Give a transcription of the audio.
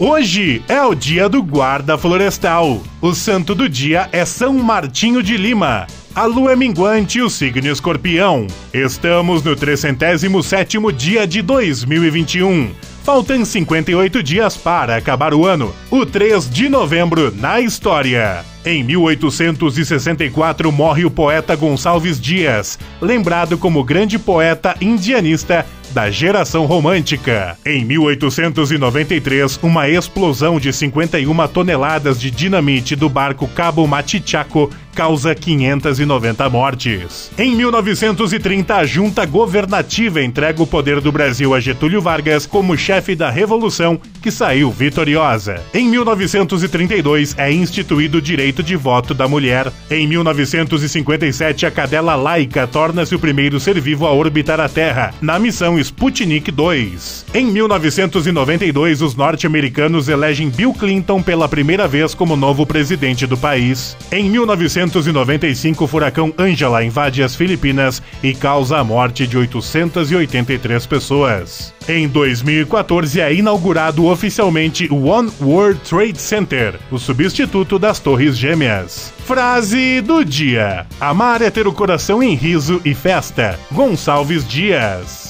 Hoje é o dia do guarda florestal. O santo do dia é São Martinho de Lima. A lua é minguante e o signo escorpião. Estamos no 307º dia de 2021. Faltam 58 dias para acabar o ano. O 3 de novembro na história. Em 1864 morre o poeta Gonçalves Dias, lembrado como grande poeta indianista da geração romântica. Em 1893, uma explosão de 51 toneladas de dinamite do barco Cabo Matichaco causa 590 mortes. Em 1930, a junta governativa entrega o poder do Brasil a Getúlio Vargas como chefe da revolução que saiu vitoriosa. Em 1932, é instituído o direito de voto da mulher. Em 1957, a cadela laica torna-se o primeiro ser vivo a orbitar a Terra, na missão Sputnik 2. Em 1992, os norte-americanos elegem Bill Clinton pela primeira vez como novo presidente do país. Em 1995, o furacão Angela invade as Filipinas e causa a morte de 883 pessoas. Em 2014 é inaugurado oficialmente o One World Trade Center, o substituto das Torres Gêmeas. Frase do dia: Amar é ter o coração em riso e festa. Gonçalves Dias.